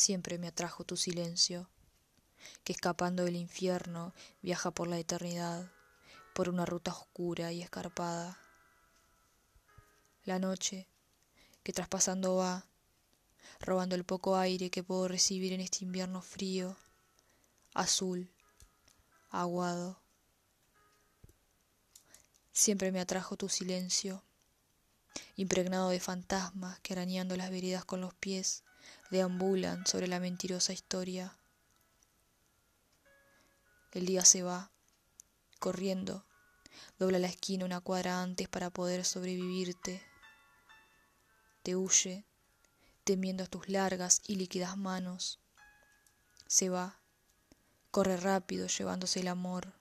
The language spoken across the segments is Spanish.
Siempre me atrajo tu silencio, que escapando del infierno viaja por la eternidad, por una ruta oscura y escarpada. La noche, que traspasando va, robando el poco aire que puedo recibir en este invierno frío, azul, aguado. Siempre me atrajo tu silencio, impregnado de fantasmas que arañando las veredas con los pies deambulan sobre la mentirosa historia. El día se va, corriendo, dobla la esquina una cuadra antes para poder sobrevivirte. Te huye, temiendo tus largas y líquidas manos. Se va, corre rápido llevándose el amor,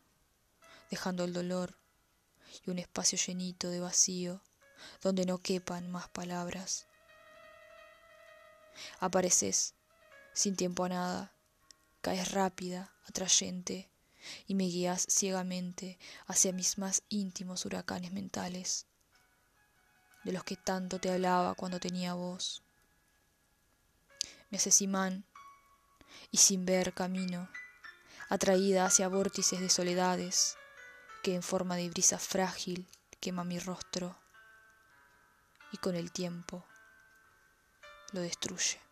dejando el dolor y un espacio llenito de vacío donde no quepan más palabras. Apareces, sin tiempo a nada, caes rápida, atrayente, y me guías ciegamente hacia mis más íntimos huracanes mentales, de los que tanto te hablaba cuando tenía voz. Me haces imán, y sin ver camino, atraída hacia vórtices de soledades que en forma de brisa frágil quema mi rostro y con el tiempo lo destruye.